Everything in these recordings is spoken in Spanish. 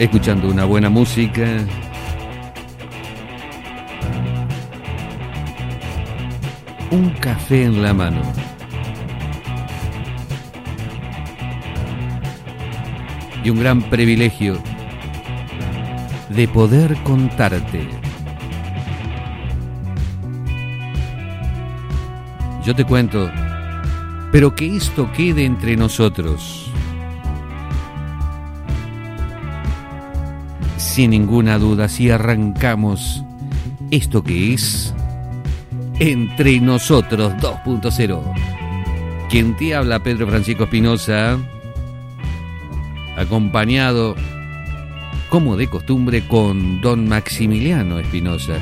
escuchando una buena música. Un café en la mano. Y un gran privilegio de poder contarte. Yo te cuento, pero que esto quede entre nosotros. Sin ninguna duda, si arrancamos esto que es Entre Nosotros 2.0. Quien te habla, Pedro Francisco Espinosa, acompañado, como de costumbre, con don Maximiliano Espinosa.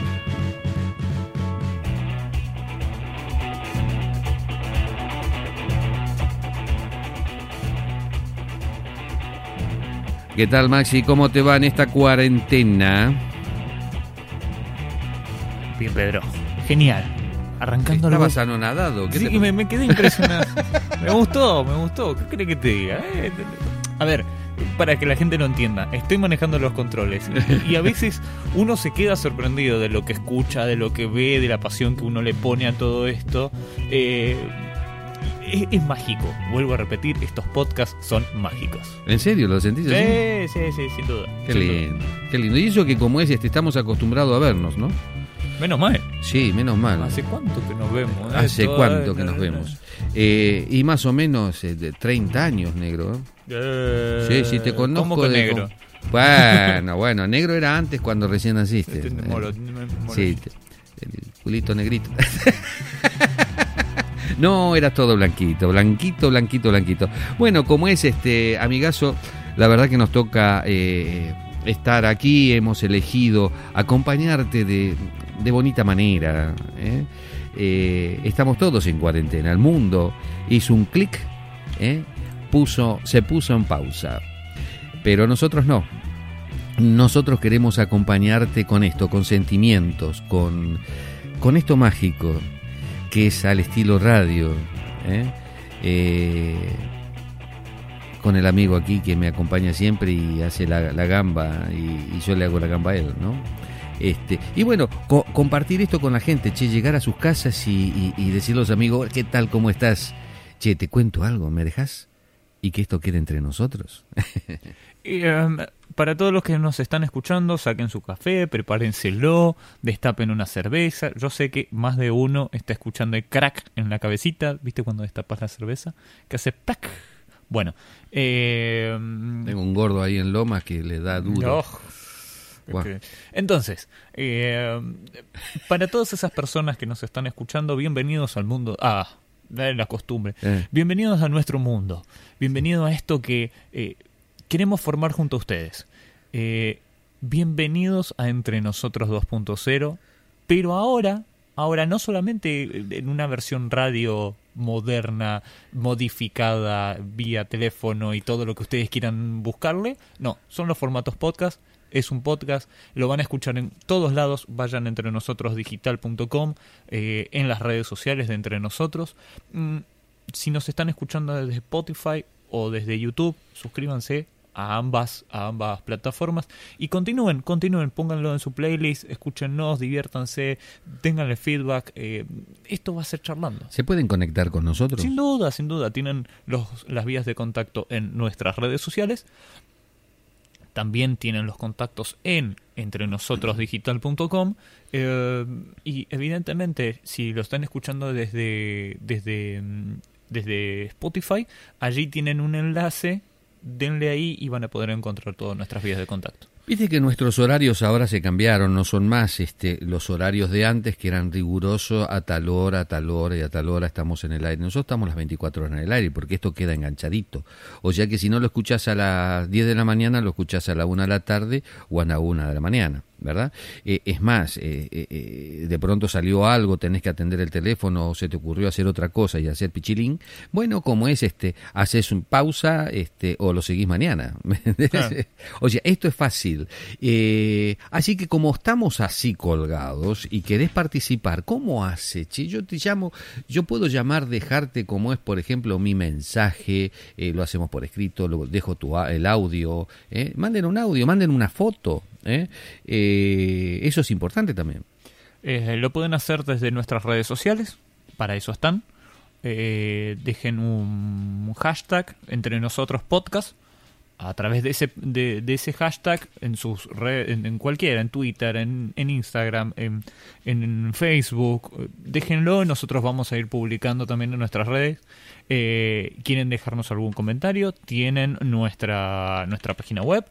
¿Qué tal, Maxi? ¿Cómo te va en esta cuarentena? Bien, Pedro. Genial. Arrancando Estabas anonadado. ¿Qué Sí, te- me, me quedé impresionado. me gustó, me gustó. ¿Qué crees que te diga? Eh, A ver, para que la gente lo entienda, estoy manejando los controles y a veces uno se queda sorprendido de lo que escucha, de lo que ve, de la pasión que uno le pone a todo esto. Eh, es, es mágico, vuelvo a repetir, estos podcasts son mágicos. ¿En serio? ¿Lo sentís así? Sí, sí, sí, sin duda. Qué sin duda. lindo, qué lindo. Y eso que como es, este, estamos acostumbrados a vernos, ¿no? Menos mal. Sí, menos mal. ¿Hace cuánto que nos vemos? eh? Hace cuánto que nos vemos. Eh, y más o menos eh, de 30 años, negro. Sí, sí, te conozco. ¿Cómo que de- negro? Bueno, bueno, negro era antes cuando recién naciste. Este, moro- moro- Sí, te- el culito negrito. No, era todo blanquito, blanquito, blanquito, blanquito. Bueno, como es este amigazo, la verdad que nos toca eh, estar aquí, hemos elegido acompañarte de, de bonita manera. ¿eh? Eh, estamos todos en cuarentena, el mundo hizo un clic, puso, se puso en pausa, pero nosotros no. Nosotros queremos acompañarte con esto, con sentimientos, con, con esto mágico que es al estilo radio. ¿eh? Eh, con el amigo aquí que me acompaña siempre y hace la, la gamba y, yo le hago la gamba a él, ¿no? Este, y bueno, co- compartir esto con la gente, che, llegar a sus casas y, y, decirle a los amigos, ¿qué tal? ¿Cómo estás? Che, te cuento algo, ¿me dejas? Y que esto quede entre nosotros. Em, para todos los que nos están escuchando, saquen su café, prepárenselo, destapen una cerveza. Yo sé que más de uno está escuchando el crack en la cabecita. ¿Viste cuando destapas la cerveza? Que hace ¡pac! Bueno, eh, Tengo un gordo ahí en Lomas que le da duro. Oh. Ok. Entonces, eh, para todas esas personas que nos están escuchando, bienvenidos al mundo. Ah, la costumbre. Eh. Bienvenidos a nuestro mundo. Bienvenidos a esto que eh, queremos formar junto a ustedes. Eh, bienvenidos a Entre Nosotros 2.0. Pero ahora, ahora no solamente en una versión radio moderna, modificada vía teléfono y todo lo que ustedes quieran buscarle. No, son los formatos podcast. Es un podcast, lo van a escuchar en todos lados. Vayan entre nosotros digital.com, eh, en las redes sociales de Entre Nosotros. Mm, si nos están escuchando desde Spotify o desde YouTube, suscríbanse a ambas, a ambas plataformas y continúen, continúen, pónganlo en su playlist, escúchennos, diviértanse, tenganle feedback. eh, esto va a ser charlando. ¿Se pueden conectar con nosotros? Sin duda, sin duda, tienen los, las vías de contacto en nuestras redes sociales. También tienen los contactos en entrenosotros.digital.com eh, y evidentemente si lo están escuchando desde, desde, desde Spotify, allí tienen un enlace, denle ahí y van a poder encontrar todas nuestras vías de contacto. Viste que nuestros horarios ahora se cambiaron, no son más este, los horarios de antes que eran rigurosos a tal hora, a tal hora y a tal hora estamos en el aire. Nosotros estamos las 24 horas en el aire porque esto queda enganchadito. O sea que si no lo escuchás a las 10 de la mañana, lo escuchás a la 1 de la tarde o a la 1 de la mañana. ¿Verdad? Eh, es más, eh, eh, de pronto salió algo, tenés que atender el teléfono o se te ocurrió hacer otra cosa y hacer pichilín. Bueno, como es, este, haces un pausa este, o lo seguís mañana. o sea, esto es fácil. así que como estamos así colgados y querés participar, ¿cómo hace? Yo te llamo, yo puedo llamar, dejarte como es, por ejemplo, mi mensaje, lo hacemos por escrito, lo dejo tu, el audio, manden un audio, manden una foto. ¿Eh? Eh, eso es importante también. Eh, lo pueden hacer desde nuestras redes sociales, para eso están. dejen un hashtag entre nosotros podcast a través de ese, de, ese hashtag en sus redes, en, cualquiera, en Twitter, en, Instagram, en, en, Facebook, déjenlo, nosotros vamos a ir publicando también en nuestras redes. quieren dejarnos algún comentario, tienen nuestra, nuestra página web,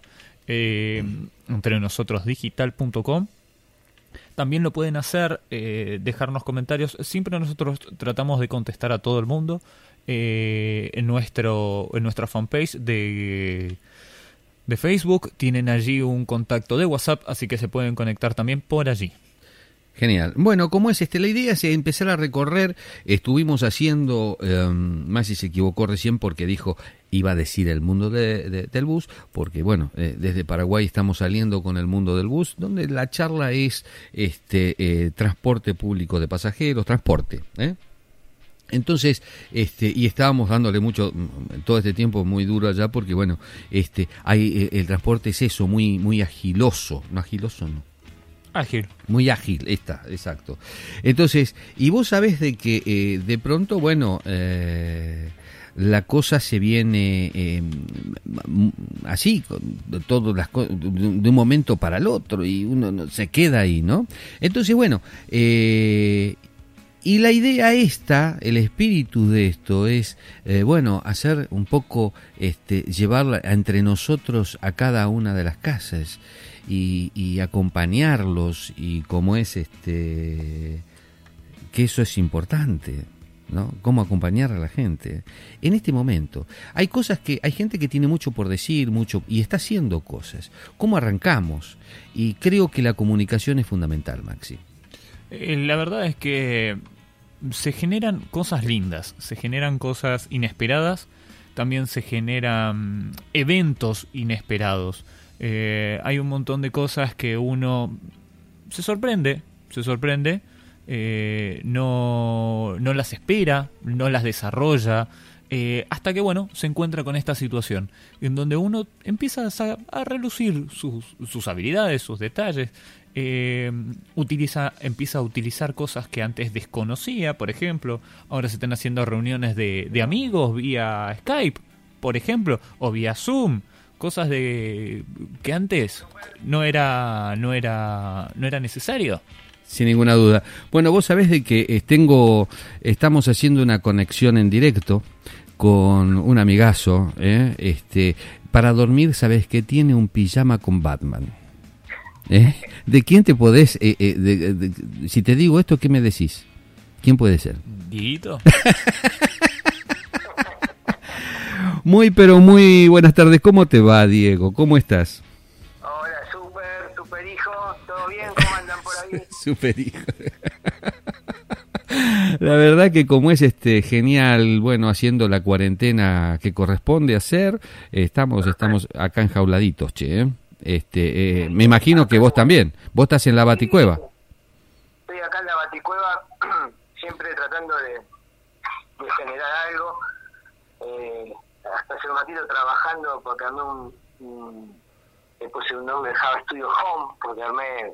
eh, entre nosotros digital.com. También lo pueden hacer, eh, dejarnos comentarios. Siempre nosotros tratamos de contestar a todo el mundo eh, en, nuestro, en nuestra fanpage de, de Facebook. Tienen allí un contacto de WhatsApp, así que se pueden conectar también por allí. Genial. Bueno, como es este? La idea es empezar a recorrer. Estuvimos haciendo, eh, más si se equivocó recién porque dijo iba a decir el mundo de, del bus, porque bueno, eh, desde Paraguay estamos saliendo con el mundo del bus, donde la charla es este eh, transporte público de pasajeros, transporte. ¿eh? Entonces, este, y estábamos dándole mucho, mm, todo este tiempo muy duro allá, porque bueno, este, hay, el transporte es eso, muy, muy agiloso, no agiloso, no Ágil. Muy ágil, está, exacto. Entonces, y vos sabés de que eh, de pronto, bueno, eh, la cosa se viene eh, así, todo las de un momento para el otro y uno se queda ahí, ¿no? Entonces, bueno, y la idea esta, el espíritu de esto es, bueno, hacer un poco, este, llevarla entre nosotros a cada una de las casas y, acompañarlos y cómo es este que eso es importante ¿no? Cómo acompañar a la gente. En este momento, hay cosas que, hay gente que tiene mucho por decir, mucho, y está haciendo cosas. ¿Cómo arrancamos? Y creo que la comunicación es fundamental, Maxi. Eh, la verdad es que se generan cosas lindas, se generan cosas inesperadas, también se generan eventos inesperados. Eh, hay un montón de cosas que uno se sorprende, se sorprende, eh, no, no las espera, no las desarrolla, eh, hasta que, bueno, se encuentra con esta situación, en donde uno empieza a, relucir sus, sus, habilidades, sus detalles, utiliza, empieza a utilizar cosas que antes desconocía, por ejemplo, ahora se están haciendo reuniones de, de amigos vía Skype, por ejemplo, o vía Zoom, cosas de que antes no era no era no era necesario. Sin ninguna duda. Bueno vos sabés de que eh, tengo estamos haciendo una conexión en directo con un amigazo ¿eh? este para dormir sabes que tiene un pijama con Batman ¿Eh? ¿De quién te podés, eh, si te digo esto, qué me decís? ¿Quién puede ser? Dito. Muy, pero muy buenas tardes. ¿Cómo te va, Diego? ¿Cómo estás? Hola, super, super hijo. ¿Todo bien? ¿Cómo andan por ahí? super hijo. La verdad que como es este genial, bueno, haciendo la cuarentena que corresponde hacer, estamos estamos acá enjauladitos, che. ¿eh? Este, eh, me imagino que vos también. Vos estás en la Baticueva. Estoy acá en la Baticueva, siempre tratando de, de generar algo. Eh, hasta hace un ratito trabajando porque armé un, le puse un nombre Java Studio Home porque armé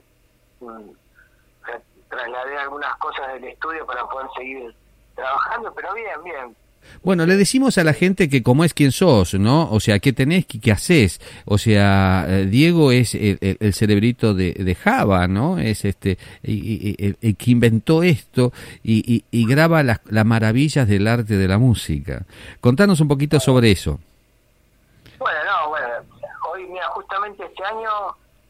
trasladé algunas cosas del estudio para poder seguir trabajando pero bien bien bueno, le decimos a la gente que como es quien sos, ¿no? O sea, qué tenés, qué, qué haces. O sea, eh, Diego es el, cerebrito de, Java, ¿no? Es este el, que inventó esto y, graba las, maravillas del arte de la música. Contanos un poquito sobre eso. Bueno, no, bueno, hoy, mira, justamente este año,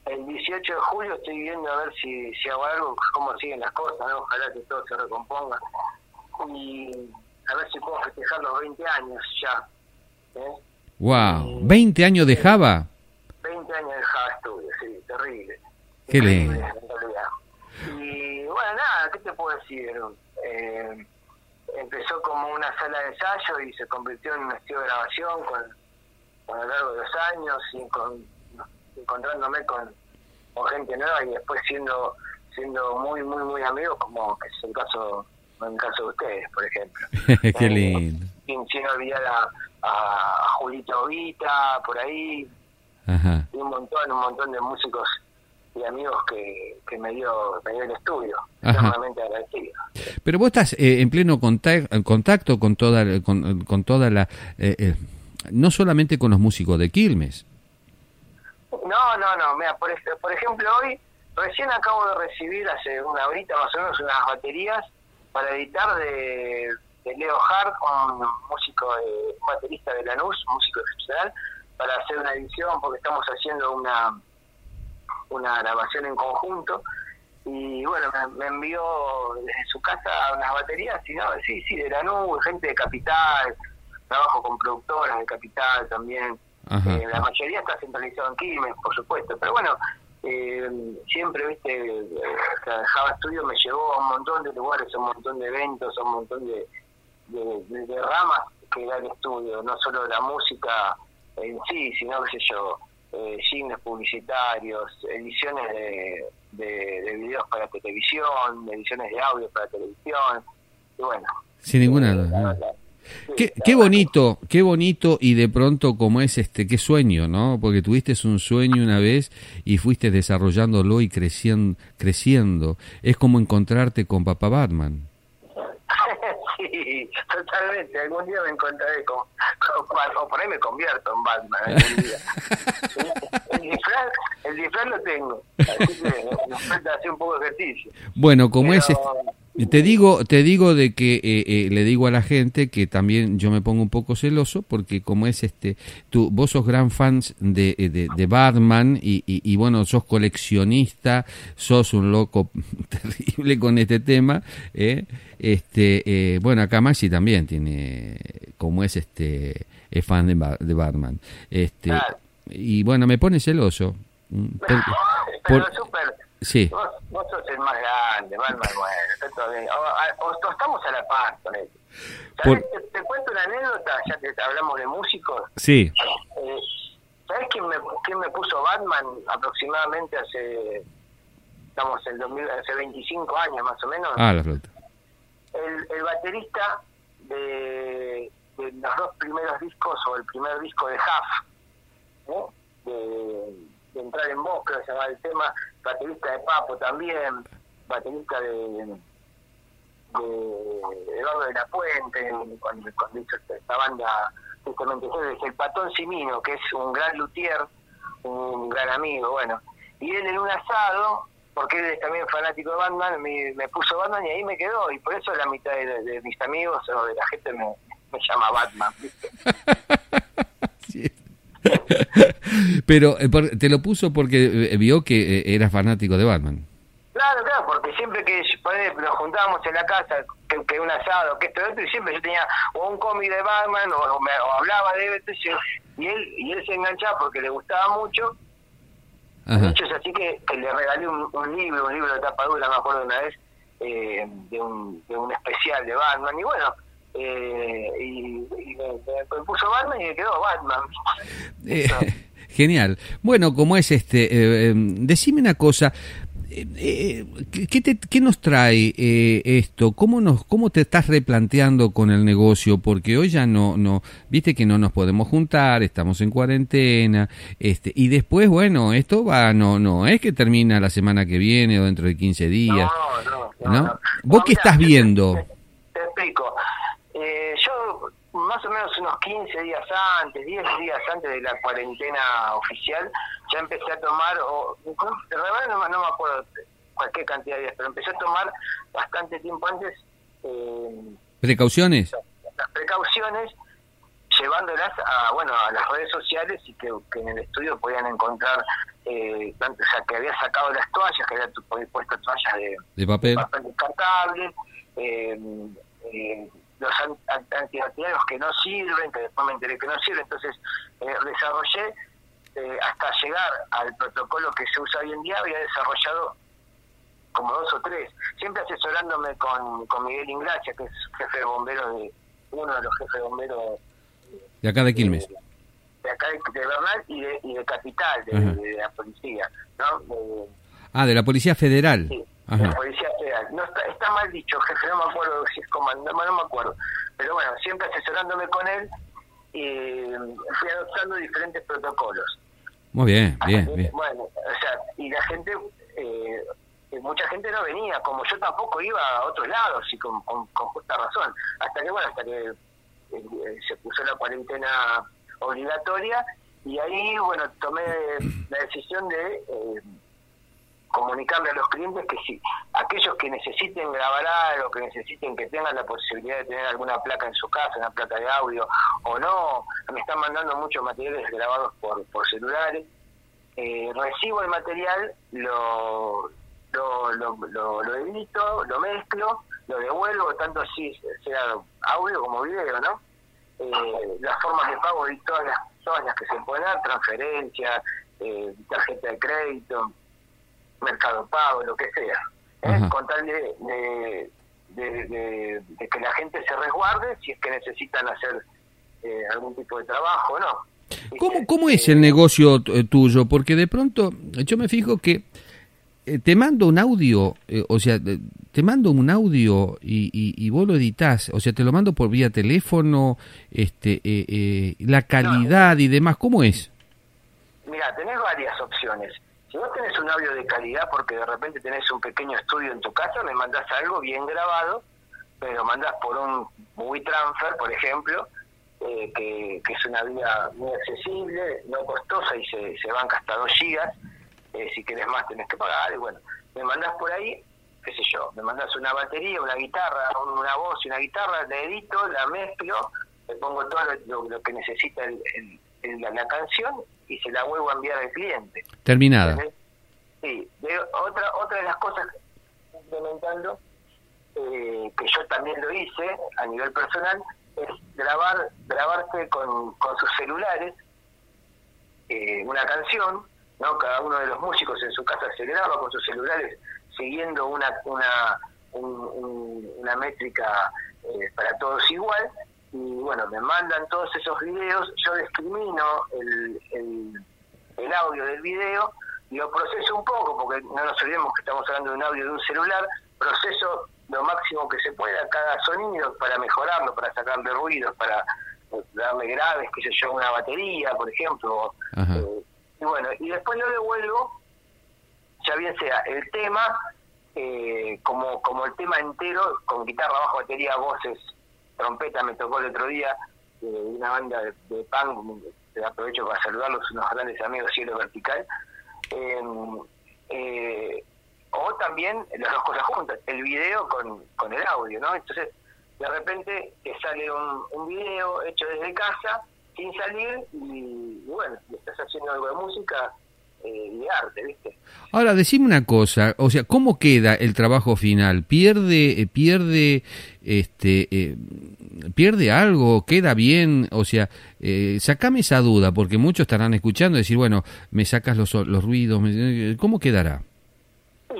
el 18 de julio, estoy viendo a ver si, si hago algo, cómo siguen las cosas, ¿no? Ojalá que todo se recomponga. Y a ver si puedo festejar los 20 años ya. ¿eh? ¡Wow! ¿20 años de Java? 20 años de Java Studio, sí, terrible. Qué lindo. Y bueno, nada, ¿qué te puedo decir? Eh, empezó como una sala de ensayo y se convirtió en un estudio de grabación con, con a lo largo de los años y con, encontrándome con, con gente nueva y después siendo siendo muy muy muy amigos como es el caso en el caso de ustedes por ejemplo qué lindo sin, sin olvidar a, a, Julito Vita por ahí Ajá. y un montón un montón de músicos y amigos que, que me dio me dio el estudio eternamente agradecido Pero vos estás eh, en pleno contac- contacto con toda, con, con toda la... eh, eh, no solamente con los músicos de Quilmes. No, no, no. Mira, por, ej- por ejemplo, hoy recién acabo de recibir hace una horita más o menos unas baterías para editar de, de Leo Hart, un músico, de, un baterista de Lanús, un músico excepcional, para hacer una edición porque estamos haciendo una una grabación en conjunto y bueno, me, me envió desde su casa unas baterías y no, sí, sí, de Lanús, gente de Capital, trabajo con productoras de Capital también. Ajá. Eh, la mayoría está centralizado en Quilmes, por supuesto, pero bueno, eh, siempre, viste, eh, o sea, Java Studio me llevó a un montón de lugares, a un montón de eventos, a un montón de, de, de- de ramas que da el estudio, no solo la música en sí, sino, qué sé yo, eh, publicitarios, ediciones de, de, de videos para televisión, ediciones de audio para televisión, y bueno. Sin ninguna eh, duda. Qué, bonito, qué bonito y de pronto como es este, qué sueño, ¿no? Porque tuviste un sueño una vez y fuiste desarrollándolo y creciendo, creciendo. Es como encontrarte con Papá Batman. sí, totalmente. Algún día me encontraré con, o por ahí me convierto en Batman algún día. el, disfraz, el disfraz lo tengo, así que me falta hacer un poco de ejercicio. Bueno, como Pero- es este, te digo, te digo de que eh, eh, le digo a la gente que también yo me pongo un poco celoso porque como es este, tú, vos sos gran fans de, eh, de, de Batman y, y, y bueno, sos coleccionista, sos un loco terrible con este tema, ¿eh? este, eh, bueno, acá Maxi también tiene, como es este, es fan de, Ba- de Batman, este, y bueno, me pone celoso. mm, por- Pero por- súper. Sí. Vos, vos sos el más grande, Batman, bueno, está todo bien. O, o- estamos a la par con él. Por- Te, te cuento una anécdota, ya que hablamos de músicos. Sí, Eh, ¿Sabes quién me, quién me puso Batman aproximadamente hace, estamos en 2000, hace 25 años más o menos? ah, la flauta. El, el baterista de, de los dos primeros discos o el primer disco de Huff, ¿no? de, Entrar en Voz, creo que se llama el tema, baterista de Papo también, baterista de de Eduardo de la Puente, cuando, cuando hizo esta, banda, justamente es el Patón Simino, que es un gran luthier, un gran amigo, bueno. Y él en un asado, porque él es también fanático de Batman, me, me puso Batman y ahí me quedó, y por eso la mitad de, de mis amigos o de la gente me, me llama Batman, ¿viste? Pero eh, te lo puso porque eh, vio que eh, eras fanático de Batman. Claro, claro, porque siempre que nos juntábamos en la casa, que, que un asado, que esto y otro, y siempre yo tenía o un cómic de Batman o, o me- o hablaba de esto, y él, y él se enganchaba porque le gustaba mucho. De hecho, es así que, que le regalé un, un libro, un libro de tapa dura, me acuerdo una vez, eh, de, un, de un especial de Batman. Y bueno, eh, y, y me, me puso Batman y me quedó Batman. Eh, genial. Bueno, como es este, eh, eh, decime una cosa. eh, ¿qué, te- qué nos trae eh, esto? ¿Cómo, nos, ¿Cómo te estás replanteando con el negocio? Porque hoy ya no, no, viste que no nos podemos juntar, estamos en cuarentena, este, y después, bueno, esto va, no, no, es que termina la semana que viene o dentro de 15 días. No, no, no. ¿no? no. ¿Vos qué estás viendo? Te, te explico. Eh, yo, más o menos unos 15 días antes, 10 días antes de la cuarentena oficial, ya empecé a tomar, o de verdad no, me- no me acuerdo cualquier cantidad de días, pero empecé a tomar bastante tiempo antes eh, ¿Precauciones? las precauciones llevándolas a bueno a las redes sociales y que, que en el estudio podían encontrar eh, tanto, o sea, que había sacado las toallas que había puesto toallas de, ¿De papel? papel descartable, eh, eh, los an- an- antibacterianos que no sirven, que después me enteré que no sirven, entonces eh, desarrollé eh, hasta llegar al protocolo que se usa hoy en día, había desarrollado como dos o tres, siempre asesorándome con, con Miguel Ingracia, que es jefe de bomberos de uno de los jefes de bomberos de acá de Quilmes. De, acá de, Bernal y de, y de Capital, de, la policía, ¿no? ah, de la Policía Federal. Sí, la Policía Federal. No, está, está mal dicho, jefe, no me acuerdo si es comandante, no, me acuerdo. Pero bueno, siempre asesorándome con él, y fui adoptando diferentes protocolos. Muy bien, bien, bien. Bueno, o sea, y la gente, eh, mucha gente no venía, como yo tampoco iba a otros lados, y con, con, justa razón. Hasta que, bueno, hasta que eh, se puso la cuarentena obligatoria, y ahí, bueno, tomé la decisión de eh, comunicarle a los clientes que si aquellos que necesiten grabar algo, que necesiten que tengan la posibilidad de tener alguna placa en su casa, una placa de audio o no, me están mandando muchos materiales grabados por, por celulares, eh, recibo el material, lo, lo, lo, lo, edito, lo mezclo, lo devuelvo, tanto así sea audio como video, ¿no? Eh, las formas de pago y todas las, todas las que se pueden dar, transferencia, eh, tarjeta de crédito, Mercado Pago, lo que sea. ¿eh? Con tal de, de, que la gente se resguarde si es que necesitan hacer eh, algún tipo de trabajo no. ¿Cómo, ¿Cómo es el negocio eh, tuyo? Porque de pronto yo me fijo que te mando un audio, o sea, te mando un audio y, y, vos lo editas, o sea, te lo mando por vía teléfono, este, la calidad y demás, ¿cómo es? Mira, tenés varias opciones. Si vos tenés un audio de calidad porque de repente tenés un pequeño estudio en tu casa, me mandás algo bien grabado, me lo mandás por un WeTransfer, por ejemplo, eh, que, es una vía muy accesible, no costosa y se, se banca hasta 2 gigas. Eh, si querés más tenés que pagar. Y bueno, me mandás por ahí, qué sé yo, me mandás una batería, una guitarra, una voz y una guitarra, la edito, la mezclo, le pongo todo lo, que necesita la canción y se la vuelvo a enviar al cliente. Terminada. Sí. otra, otra de las cosas implementando, eh, que yo también lo hice a nivel personal, es grabar grabarse con, con sus celulares eh, una canción, ¿no? Cada uno de los músicos en su casa se graba con sus celulares siguiendo una una, una métrica eh, para todos igual y bueno, me mandan todos esos videos, yo discrimino el, el, audio del video, lo proceso un poco, porque no nos olvidemos que estamos hablando de un audio de un celular, proceso lo máximo que se pueda cada sonido para mejorarlo, para sacarle ruidos, para eh, darle graves, que sé yo, una batería, por ejemplo. Eh, y bueno, y después lo devuelvo, ya bien sea el tema, eh, como, como el tema entero, con guitarra, bajo, batería, voces, trompeta me tocó el otro día de una banda de, de punk, aprovecho para saludarlos, unos grandes amigos Cielo Vertical, em, eh, o también las dos cosas juntas, el video con, con el audio, ¿no? Entonces, de repente te sale un, un video hecho desde casa, sin salir, y, y bueno, estás haciendo algo de música eh, arte, ¿viste? Ahora, decime una cosa, o sea, ¿cómo queda el trabajo final? ¿Pierde, eh, pierde, este, eh, pierde algo? ¿Queda bien? O sea, eh, sacame esa duda, porque muchos estarán escuchando decir, bueno, me sacas los, los ruidos, ¿cómo quedará? O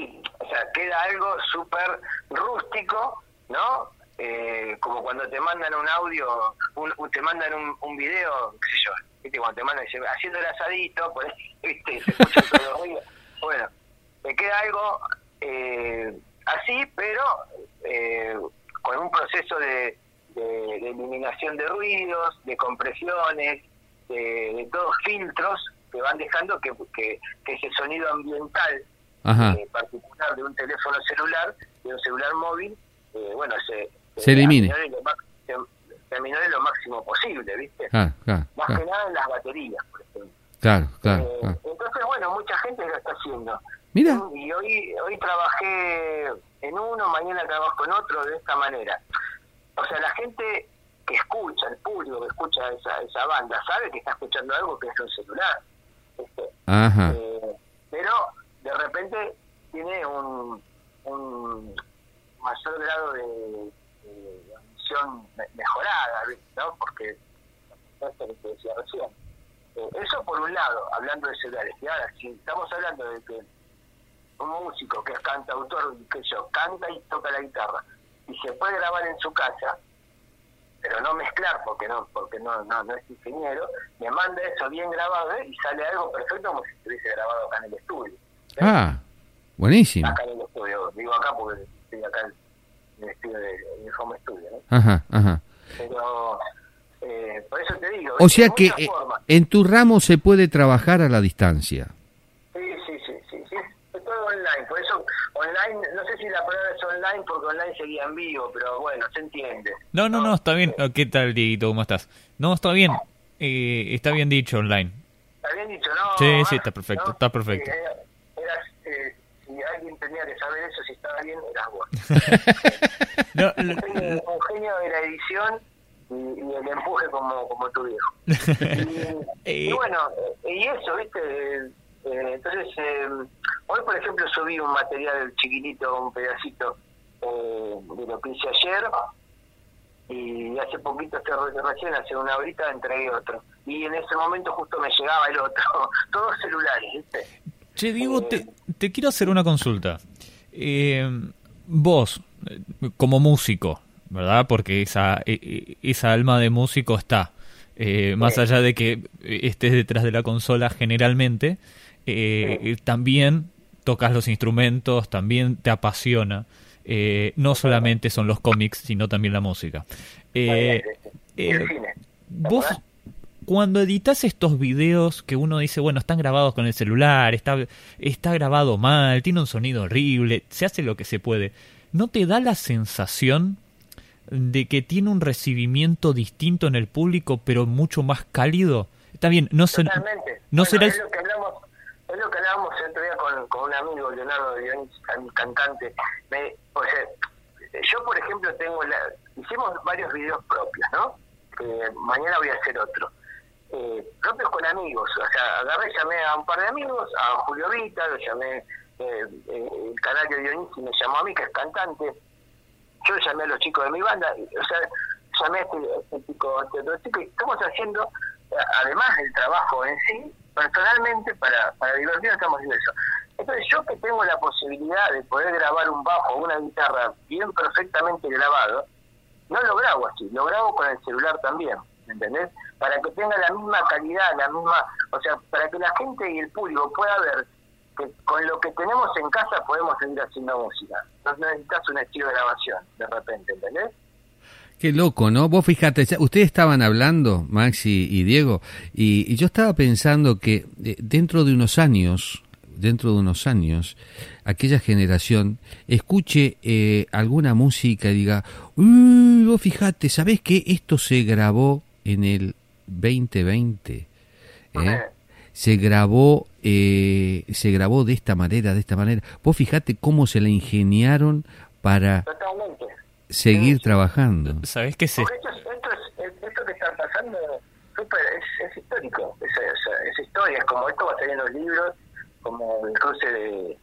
sea, queda algo súper rústico, ¿no? Eh, como cuando te mandan un audio, un, te mandan un, un video, qué sé yo, ¿viste? cuando te mandan haciendo el asadito, pues, ¿viste? se escuchan todos los ruidos. Bueno, te queda algo eh, así, pero eh, con un proceso de, de, de ruidos, de compresiones, de, de, todos filtros que van dejando que, que, ese sonido ambiental eh, particular de un teléfono celular, de un celular móvil, eh, bueno, se, se elimine. Terminar lo máximo posible, ¿viste? Más que nada en las baterías, por ejemplo. Claro, claro, eh, Entonces, bueno, mucha gente lo está haciendo. Mira. Y hoy, hoy trabajé en uno, mañana trabajo en otro, de esta manera. O sea, la gente que escucha, el público que escucha esa, esa banda, sabe que está escuchando algo que es un celular. Ajá. Eh, pero de repente tiene un, un mayor grado de, de mejorada, ¿no? Porque, esto que te decía recién, Eh, eso por un lado, hablando de celulares. Y ahora, si estamos hablando de que un músico que es cantautor, que yo, canta y toca la guitarra, y se puede grabar en su casa, pero no mezclar porque no porque no no, no es ingeniero, me manda eso bien grabado ¿eh? y sale algo perfecto como si estuviese grabado acá en el estudio. Ah, buenísimo. Acá en el estudio, digo acá porque estoy acá en el estudio de, home studio, ¿no? Ajá, ajá. Pero eh, por eso te digo. O sea que eh, en tu ramo se puede trabajar a la distancia. Sí, sí, sí, sí, sí, es todo online, por eso online, no sé si la palabra es online porque online sería en vivo, pero bueno, se entiende. No, no, no, está bien. ¿Qué tal, Dieguito? ¿Cómo estás? No, está bien. Eh, está bien dicho online. Está bien dicho, ¿no? Sí, sí, está perfecto, está perfecto. Eh, si alguien tenía que saber eso, si estaba bien, eras vos. no, un genio de la edición y, el empuje como, como tu viejo. Y, y bueno, y eso, ¿viste? Eh, entonces, eh, hoy por ejemplo subí un material chiquitito, un pedacito eh, de lo que hice ayer y hace poquito, este, recién hace una horita entregué otro. Y en ese momento justo me llegaba el otro, todos celulares, ¿viste? Che, Diego, te, te, quiero hacer una consulta. vos, como músico, ¿verdad? Porque esa, e, e, esa alma de músico está. más allá de que estés detrás de la consola generalmente, eh, también tocas los instrumentos, también te apasiona. Eh, no solamente son los cómics, sino también la música. Eh, vos, cuando editas estos videos que uno dice, bueno, están grabados con el celular, está, está grabado mal, tiene un sonido horrible, se hace lo que se puede, ¿no te da la sensación de que tiene un recibimiento distinto en el público, pero mucho más cálido? Está bien, no, no será... Es lo que hablamos es lo que hablábamos el otro día con, un amigo, Leonardo Dionis, cantante. Me, o sea, yo, por ejemplo, tengo la, hicimos varios videos propios, ¿no? Que mañana voy a hacer otro. Eh, propios con amigos, o sea, agarré, llamé a un par de amigos, a Julio Vita, lo llamé, eh, eh, el canario Dionis me llamó a mí, que es cantante. Yo llamé a los chicos de mi banda, o sea, llamé a este, este chico, a este otro chico, y estamos haciendo, además del trabajo en sí, personalmente para, para divertirnos estamos haciendo eso. Entonces yo que tengo la posibilidad de poder grabar un bajo o una guitarra bien perfectamente grabado, no lo grabo así, lo grabo con el celular también, ¿entendés? Para que tenga la misma calidad, la misma, o sea, para que la gente y el público pueda ver que con lo que tenemos en casa podemos seguir haciendo música. No necesitas un estilo de grabación, de repente, ¿entendés? Qué loco, ¿no? Vos fíjate, ustedes estaban hablando, Max y, Diego, y, yo estaba pensando que eh, dentro de unos años, dentro de unos años, aquella generación escuche eh, alguna música y diga, uy, vos fíjate, ¿sabés que esto se grabó en el 2020? ¿Eh? Se grabó, eh, se grabó de esta manera, de esta manera. Vos fíjate cómo se la ingeniaron para seguir trabajando. ¿Sabes qué es esto? Esto, que está pasando es, es, histórico, es, es, historia, es como esto va a salir en los libros, como el cruce de,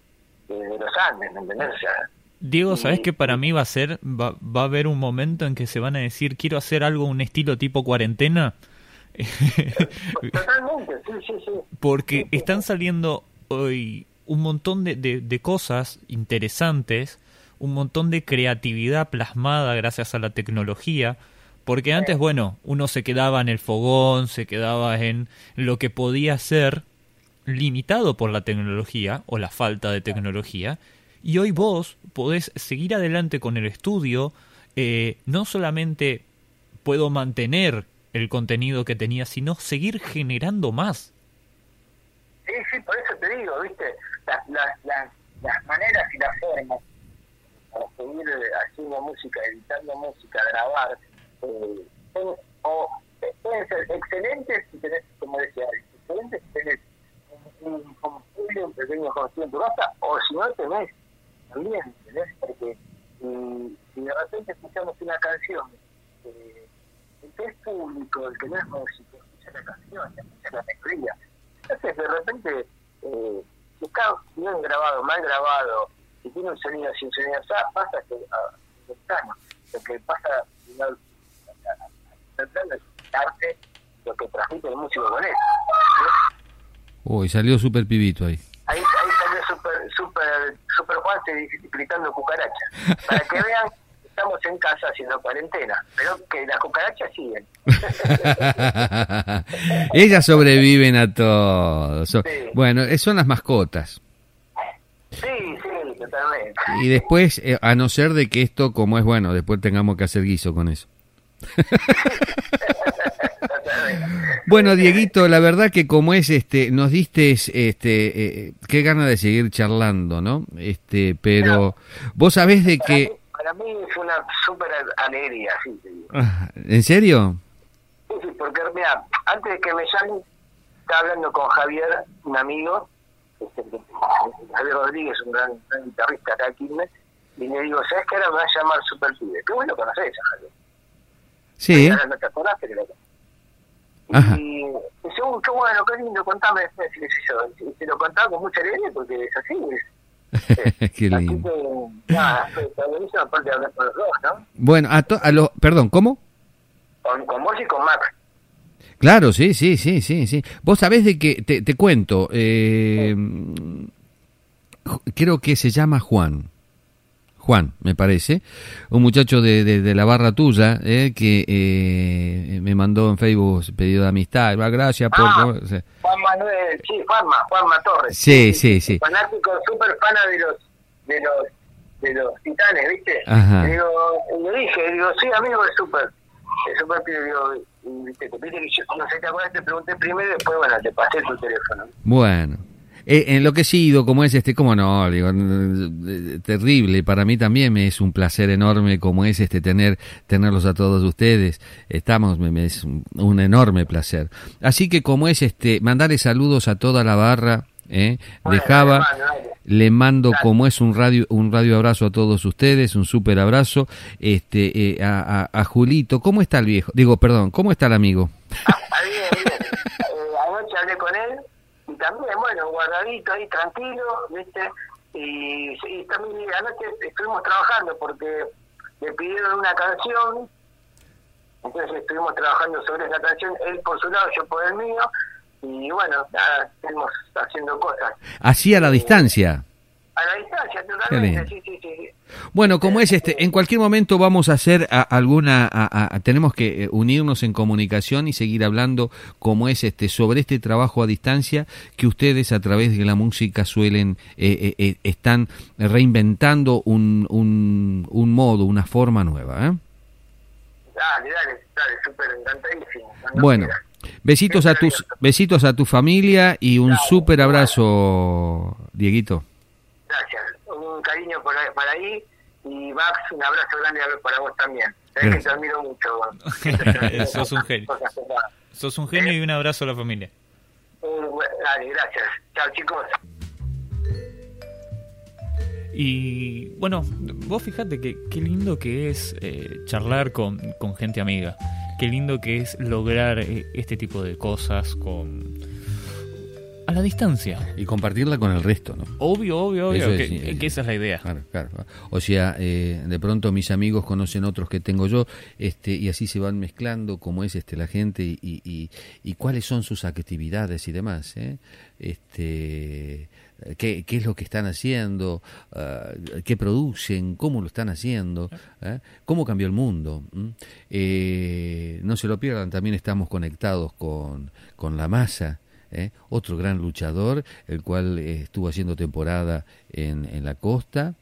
de, los Andes, ¿me entendés? Diego, ¿sabes qué para mí va a ser? Va, va a haber un momento en que se van a decir, quiero hacer algo, un estilo tipo cuarentena. Totalmente, sí, sí, sí. Porque están saliendo hoy un montón de, de, de cosas interesantes un montón de creatividad plasmada gracias a la tecnología, porque antes, bueno, uno se quedaba en el fogón, se quedaba en lo que podía ser limitado por la tecnología o la falta de tecnología, y hoy vos podés seguir adelante con el estudio, eh, no solamente puedo mantener el contenido que tenía, sino seguir generando más. Sí, sí, por eso te digo, viste, las, las, las maneras y las formas para seguir eh, haciendo música, editando música, grabar, eh, o pueden ser excelentes si tenés, como decía, excelentes si tenés un combustible, un pequeño combustible en tu o si no tenés, también, ¿entendés? Porque si de repente escuchamos una canción, eh, el que es público, el que no es músico, escucha la canción, escucha la melodía. Entonces, de repente, eh, si está bien grabado, mal grabado, si tiene un sonido sin sonido pasa que a, lo que pasa a, a, a, lo que transmite el músico con él. Uy, salió súper pibito ahí. Ahí, ahí salió super, super, super Juan gritando cucaracha. Para que vean, estamos en casa haciendo cuarentena, pero que las cucarachas siguen. Ellas sobreviven a todo. Sí. Bueno, eh, son las mascotas. Y después, eh, a no ser de que esto, como es bueno, después tengamos que hacer guiso con eso. Bueno, Dieguito, la verdad que como es, este, nos diste, este, eh, qué gana de seguir charlando, ¿no? Este, pero vos sabés de Para, que, mí, para mí fue una súper alegría, sí, sí. Ah, ¿en serio? Sí, sí, porque mira, antes de que me llamen, estaba hablando con Javier, un amigo, Javier Rodríguez, un gran, gran guitarrista acá de Quilmes, y le digo, ¿sabes qué ahora me va a llamar Super Pibe? Qué bueno conocés a Javier. Sí. Ahora no te acordás, pero lo Ajá. Y dice, uy, qué bueno, qué lindo, contame. Y qué sé yo, y te lo contaba con mucha alegría porque es así. es- Qué Así lindo. que, nada, fue- está buenísimo, aparte de hablar con los dos, ¿no? Bueno, a, to- a lo, perdón, ¿cómo? Con, con vos y con Max. Claro, sí, sí, sí, sí, sí. Vos sabés de que, te, te cuento, eh, creo que se llama Juan. Juan, me parece, un muchacho de, de, de la barra tuya eh, que eh, me mandó en Facebook pedido de amistad. Gracias por... Ah. o sea, Juan Manuel, sí, Juanma, Juanma Torres. Sí, sí, sí. Fanático, súper fana de los, de los, de los titanes, ¿viste? Ajá. Le digo, le dije, digo, sí, amigo Super. De Super Pibe, digo, y, viste, te viste que yo, no sé, te acuerdas, te pregunté primero y después, bueno, te pasé tu teléfono. Bueno, eh, enloquecido como es este, como no, digo, terrible, para mí también me es un placer enorme como es este tener tenerlos a todos ustedes. Estamos me, es un, enorme placer. Así que como es este mandarle saludos a toda la barra eh, de Bueno, Java. hermano, dale. Le mando como es un radio un radio abrazo a todos ustedes, un súper abrazo este eh, a, a- a Julito. ¿Cómo está el viejo? Digo, perdón, ¿cómo está el amigo? Ah, bien, bien. Eh, anoche hablé con él y también, bueno, guardadito ahí, tranquilo, ¿viste? Y, y también anoche estuvimos trabajando porque le pidieron una canción, entonces estuvimos trabajando sobre esa canción, él por su lado, yo por el mío, y bueno, nada, estuvimos haciendo cosas. Así a la distancia. A la distancia, totalmente, sí, sí, sí. Bueno, como es este, en cualquier momento vamos a hacer a- alguna, a- a- tenemos que eh, unirnos en comunicación y seguir hablando como es este sobre este trabajo a distancia que ustedes a través de la música suelen eh, eh, eh, están reinventando un, un, un modo, una forma nueva. ¿eh? Dale, dale, dale, súper encantadísimo. Bueno, quieras. Besitos a tus besitos a tu familia y un Dale, súper abrazo, Dieguito. Gracias. Un cariño por ahí, para ahí. Y Max, un abrazo grande para vos también. Sabés que te admiro mucho. Sos un genio. Sos un genio y un abrazo a la familia. Dale, gracias. Chao, chicos. Y bueno, vos fijate que qué lindo que es eh, charlar con, con gente amiga. Qué lindo que es lograr eh, este tipo de cosas con a la distancia. Y compartirla con el resto, ¿no? Obvio, obvio, obvio, es, que, sí, que esa es la idea. Claro, claro. O sea, eh, de pronto mis amigos conocen otros que tengo yo, este, y así se van mezclando cómo es este la gente y, y, y cuáles son sus actividades y demás. ¿eh? Este, qué, qué es lo que están haciendo, ah, qué producen, cómo lo están haciendo, ¿eh? cómo cambió el mundo. Eh, no se lo pierdan, también estamos conectados con, con la masa. ¿eh? otro gran luchador, el cual eh, estuvo haciendo temporada en, en la costa.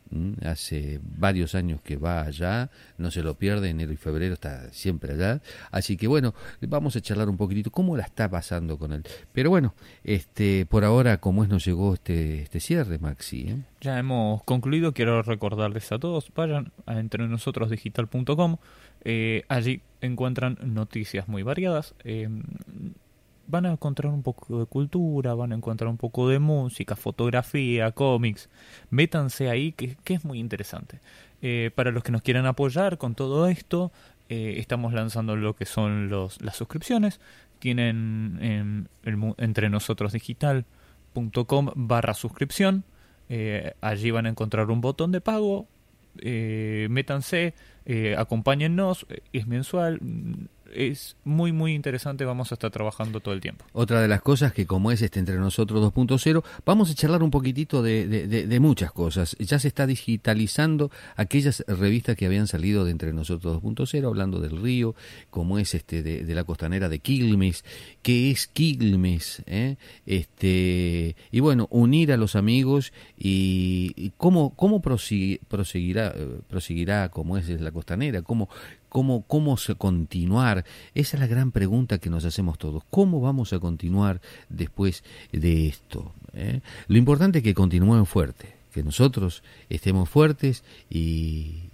Hace varios años que va allá, no se lo pierde, enero y febrero está siempre allá, así que bueno, vamos a charlar un poquitito cómo la está pasando con él. Pero bueno, este por ahora, como es, nos llegó este, este cierre, Maxi. ¿eh? Ya hemos concluido, quiero recordarles a todos, vayan a entrenosotros.digital.com, eh, allí encuentran noticias muy variadas, eh, van a encontrar un poco de cultura, van a encontrar un poco de música, fotografía, cómics, métanse ahí que, es muy interesante. Eh, para los que nos quieran apoyar con todo esto, eh, estamos lanzando lo que son las suscripciones, tienen entre nosotros digital.com barra suscripción, eh, allí van a encontrar un botón de pago. Métanse, acompáñennos, es mensual. Es muy, muy interesante. Vamos a estar trabajando todo el tiempo. Otra de las cosas que como es este Entre Nosotros 2.0, vamos a charlar un poquitito de, de, muchas cosas. Ya se está digitalizando aquellas revistas que habían salido de Entre Nosotros 2.0, hablando del río, como es este de, la costanera de Quilmes, qué es Quilmes, ¿eh? este, y bueno, unir a los amigos y, cómo, cómo proseguirá, eh, proseguirá como es la costanera, cómo, cómo, cómo se continuar. Esa es la gran pregunta que nos hacemos todos. ¿Cómo vamos a continuar después de esto? ¿Eh? Lo importante es que continúen fuertes, que nosotros estemos fuertes y,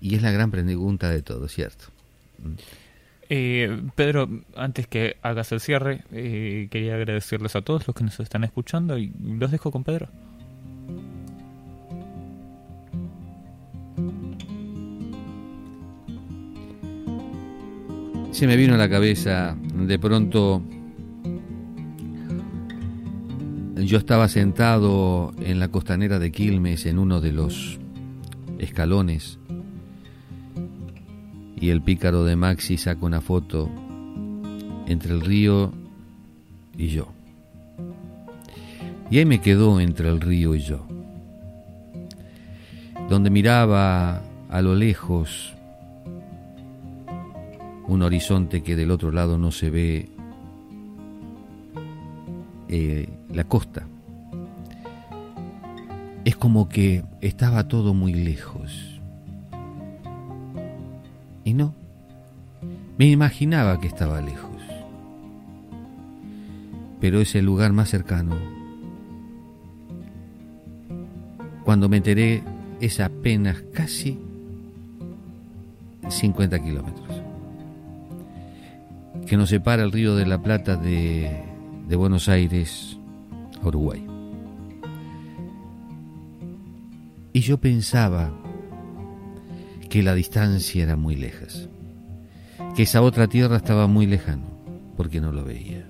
y es la gran pregunta de todo, ¿cierto? Eh, Pedro, antes que hagas el cierre, eh, quería agradecerles a todos los que nos están escuchando y los dejo con Pedro. Se me vino a la cabeza de pronto, yo estaba sentado en la costanera de Quilmes en uno de los escalones y el pícaro de Maxi saca una foto entre el río y yo. Y ahí me quedó entre el río y yo, donde miraba a lo lejos un horizonte que del otro lado no se ve eh, la costa. Es como que estaba todo muy lejos. Y no, me imaginaba que estaba lejos. Pero es el lugar más cercano. Cuando me enteré es apenas casi 50 kilómetros que nos separa el río de la Plata de, Buenos Aires a Uruguay. Y yo pensaba que la distancia era muy lejas, que esa otra tierra estaba muy lejano, porque no lo veía.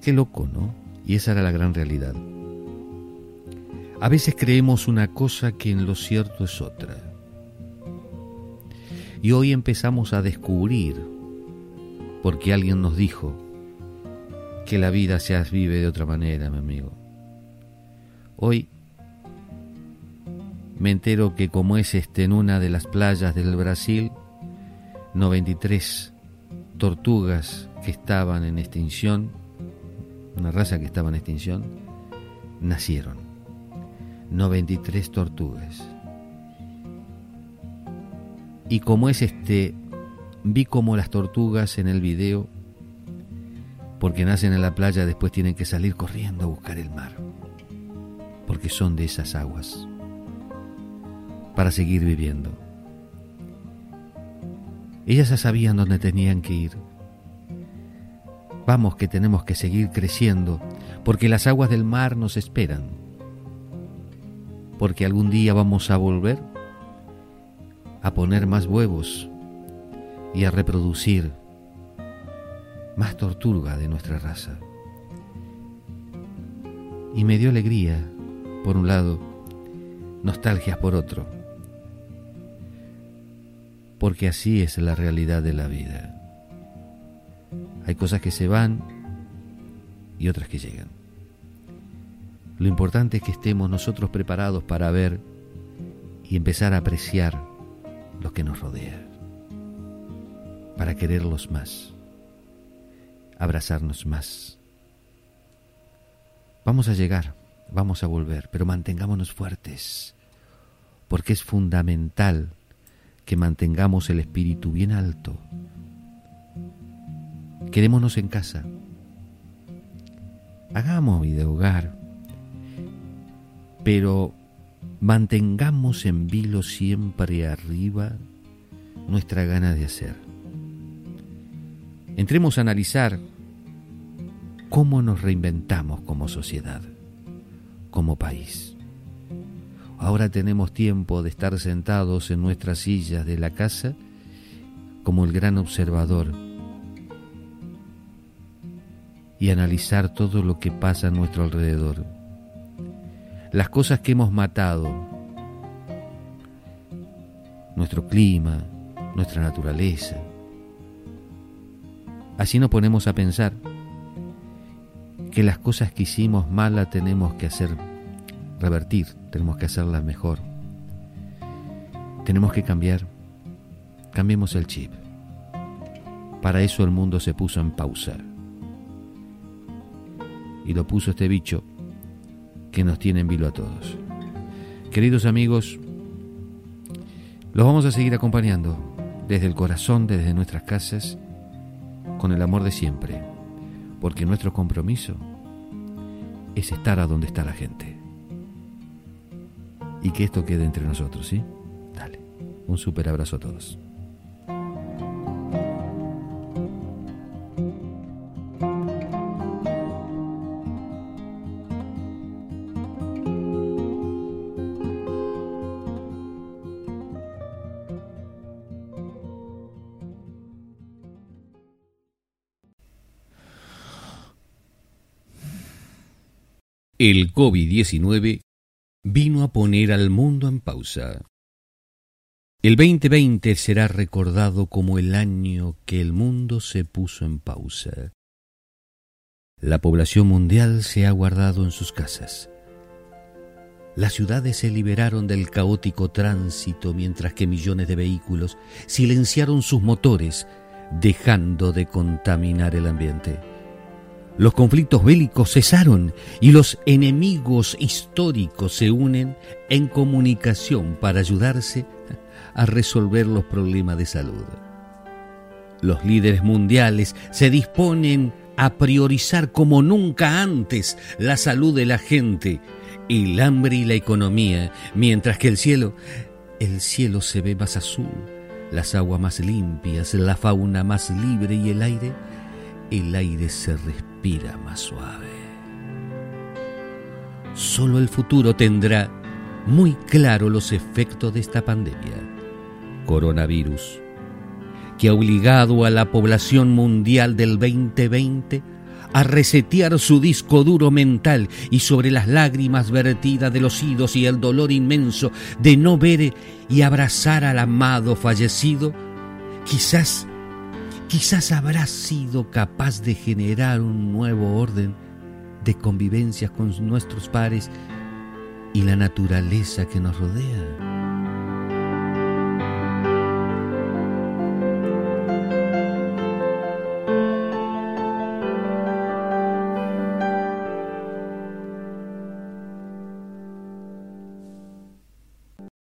Qué loco, ¿no? Y esa era la gran realidad. A veces creemos una cosa que en lo cierto es otra. Y hoy empezamos a descubrir, porque alguien nos dijo, que la vida se vive de otra manera, mi amigo. Hoy me entero que como es este en una de las playas del Brasil, 93 tortugas que estaban en extinción, una raza que estaba en extinción, nacieron. 93 tortugas. Y como es este, vi como las tortugas en el video, porque nacen en la playa, después tienen que salir corriendo a buscar el mar, porque son de esas aguas, para seguir viviendo. Ellas ya sabían dónde tenían que ir. Vamos que tenemos que seguir creciendo, porque las aguas del mar nos esperan, porque algún día vamos a volver a poner más huevos y a reproducir más tortuga de nuestra raza. Y me dio alegría, por un lado, nostalgias por otro, porque así es la realidad de la vida. Hay cosas que se van y otras que llegan. Lo importante es que estemos nosotros preparados para ver y empezar a apreciar lo que nos rodea, para quererlos más, abrazarnos más. Vamos a llegar, vamos a volver, pero mantengámonos fuertes, porque es fundamental que mantengamos el espíritu bien alto. Quedémonos en casa. Hagamos vida hogar, pero mantengamos en vilo siempre arriba nuestra gana de hacer. Entremos a analizar cómo nos reinventamos como sociedad, como país. Ahora tenemos tiempo de estar sentados en nuestras sillas de la casa como el gran observador y analizar todo lo que pasa a nuestro alrededor las cosas que hemos matado, nuestro clima, nuestra naturaleza. Así nos ponemos a pensar que las cosas que hicimos mal las tenemos que hacer revertir, tenemos que hacerlas mejor. Tenemos que cambiar. Cambiemos el chip. Para eso el mundo se puso en pausa. Y lo puso este bicho que nos tiene en vilo a todos. Queridos amigos, los vamos a seguir acompañando desde el corazón, desde nuestras casas, con el amor de siempre, porque nuestro compromiso es estar a donde está la gente. Y que esto quede entre nosotros, ¿sí? Dale, un super abrazo a todos. El COVID-19 vino a poner al mundo en pausa. El 2020 será recordado como el año que el mundo se puso en pausa. La población mundial se ha guardado en sus casas. Las ciudades se liberaron del caótico tránsito mientras que millones de vehículos silenciaron sus motores, dejando de contaminar el ambiente. Los conflictos bélicos cesaron y los enemigos históricos se unen en comunicación para ayudarse a resolver los problemas de salud. Los líderes mundiales se disponen a priorizar como nunca antes la salud de la gente, el hambre y la economía, mientras que el cielo, el cielo se ve más azul, las aguas más limpias, la fauna más libre y el aire, el aire se respira respira más suave. Solo el futuro tendrá muy claro los efectos de esta pandemia, coronavirus, que ha obligado a la población mundial del 2020 a resetear su disco duro mental y sobre las lágrimas vertidas de los idos y el dolor inmenso de no ver y abrazar al amado fallecido, quizás quizás habrá sido capaz de generar un nuevo orden de convivencia con nuestros pares y la naturaleza que nos rodea.